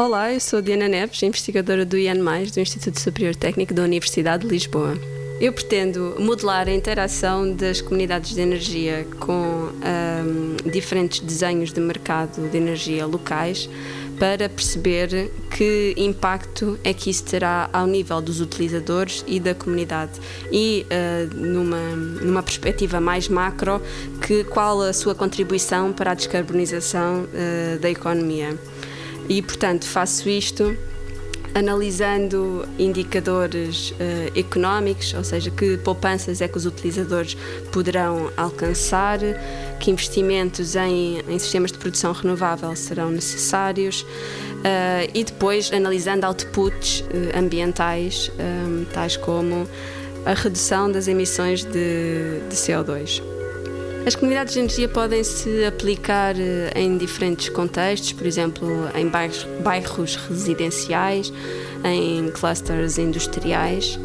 Olá, eu sou Diana Neves, investigadora do IAN, do Instituto Superior Técnico da Universidade de Lisboa. Eu pretendo modelar a interação das comunidades de energia com um, diferentes desenhos de mercado de energia locais para perceber que impacto é que isso terá ao nível dos utilizadores e da comunidade. E uh, numa, numa perspectiva mais macro, que, qual a sua contribuição para a descarbonização uh, da economia. E, portanto, faço isto analisando indicadores uh, económicos, ou seja, que poupanças é que os utilizadores poderão alcançar, que investimentos em, em sistemas de produção renovável serão necessários uh, e depois analisando outputs uh, ambientais, tais como a redução das emissões de, de CO2. As comunidades de energia podem se aplicar eh, em diferentes contextos, por exemplo, em bairros, bairros residenciais, em clusters industriais,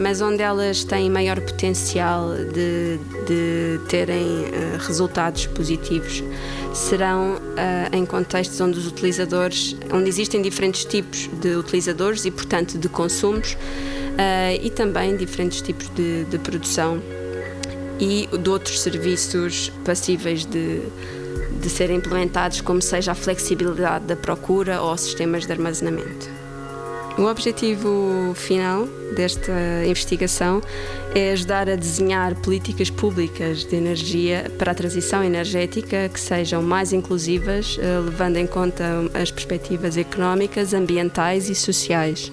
mas onde elas têm maior potencial de, de terem uh, resultados positivos. Serão uh, em contextos onde os utilizadores, onde existem diferentes tipos de utilizadores e, portanto, de consumos e também diferentes tipos de, de produção e de outros serviços passíveis de, de serem implementados, como seja a flexibilidade da procura ou sistemas de armazenamento. O objetivo final desta investigação é ajudar a desenhar políticas públicas de energia para a transição energética que sejam mais inclusivas, eh, levando em conta as perspectivas económicas, ambientais e sociais.